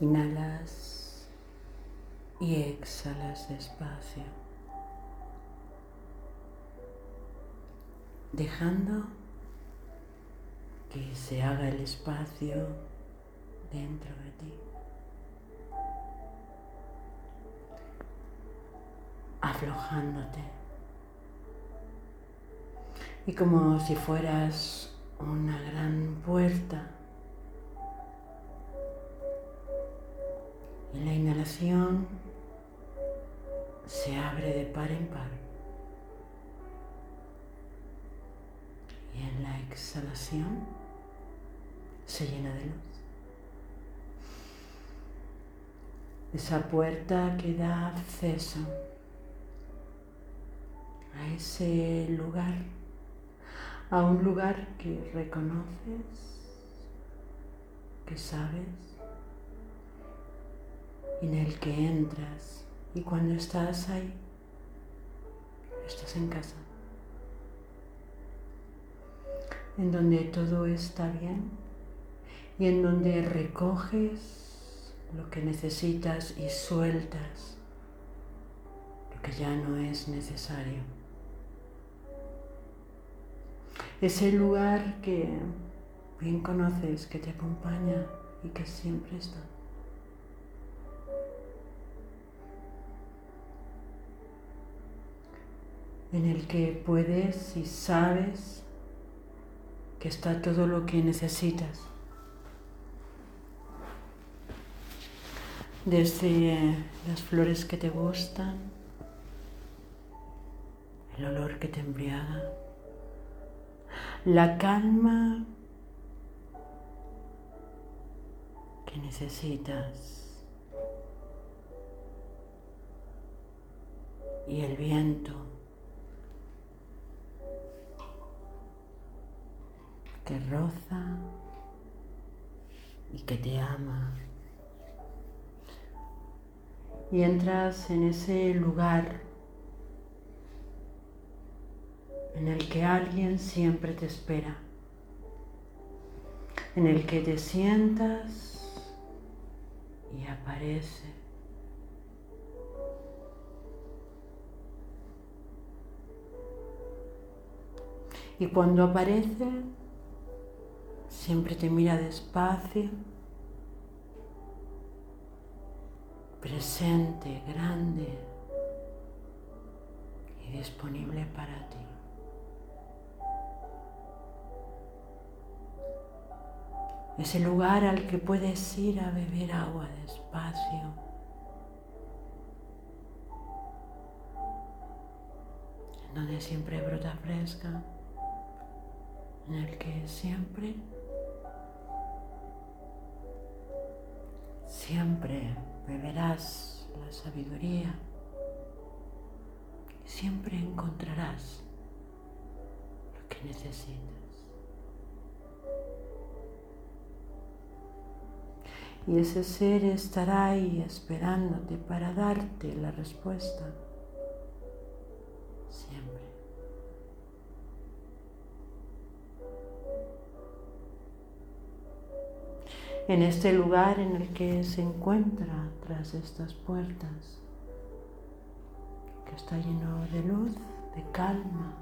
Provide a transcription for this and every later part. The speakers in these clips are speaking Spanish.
Inhalas y exhalas despacio, dejando que se haga el espacio dentro de ti. Aflojándote. Y como si fueras una gran puerta En la inhalación se abre de par en par. Y en la exhalación se llena de luz. Esa puerta que da acceso a ese lugar, a un lugar que reconoces, que sabes en el que entras y cuando estás ahí, estás en casa, en donde todo está bien y en donde recoges lo que necesitas y sueltas lo que ya no es necesario. Ese lugar que bien conoces, que te acompaña y que siempre está. En el que puedes y sabes que está todo lo que necesitas. Desde las flores que te gustan, el olor que te embriaga, la calma que necesitas y el viento que roza y que te ama. Y entras en ese lugar en el que alguien siempre te espera, en el que te sientas y aparece. Y cuando aparece, Siempre te mira despacio, presente, grande y disponible para ti. Ese lugar al que puedes ir a beber agua despacio. En donde siempre brota fresca. En el que siempre Siempre beberás la sabiduría siempre encontrarás lo que necesitas. Y ese ser estará ahí esperándote para darte la respuesta. Siempre. En este lugar en el que se encuentra tras estas puertas, que está lleno de luz, de calma.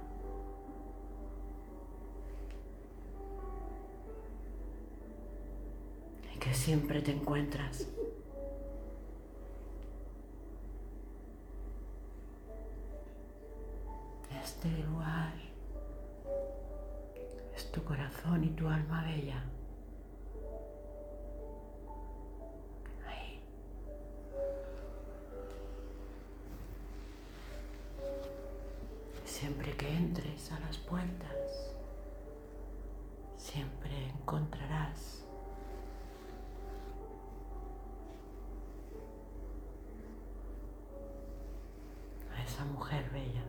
Y que siempre te encuentras. Este lugar es tu corazón y tu alma bella. Siempre que entres a las puertas, siempre encontrarás a esa mujer bella.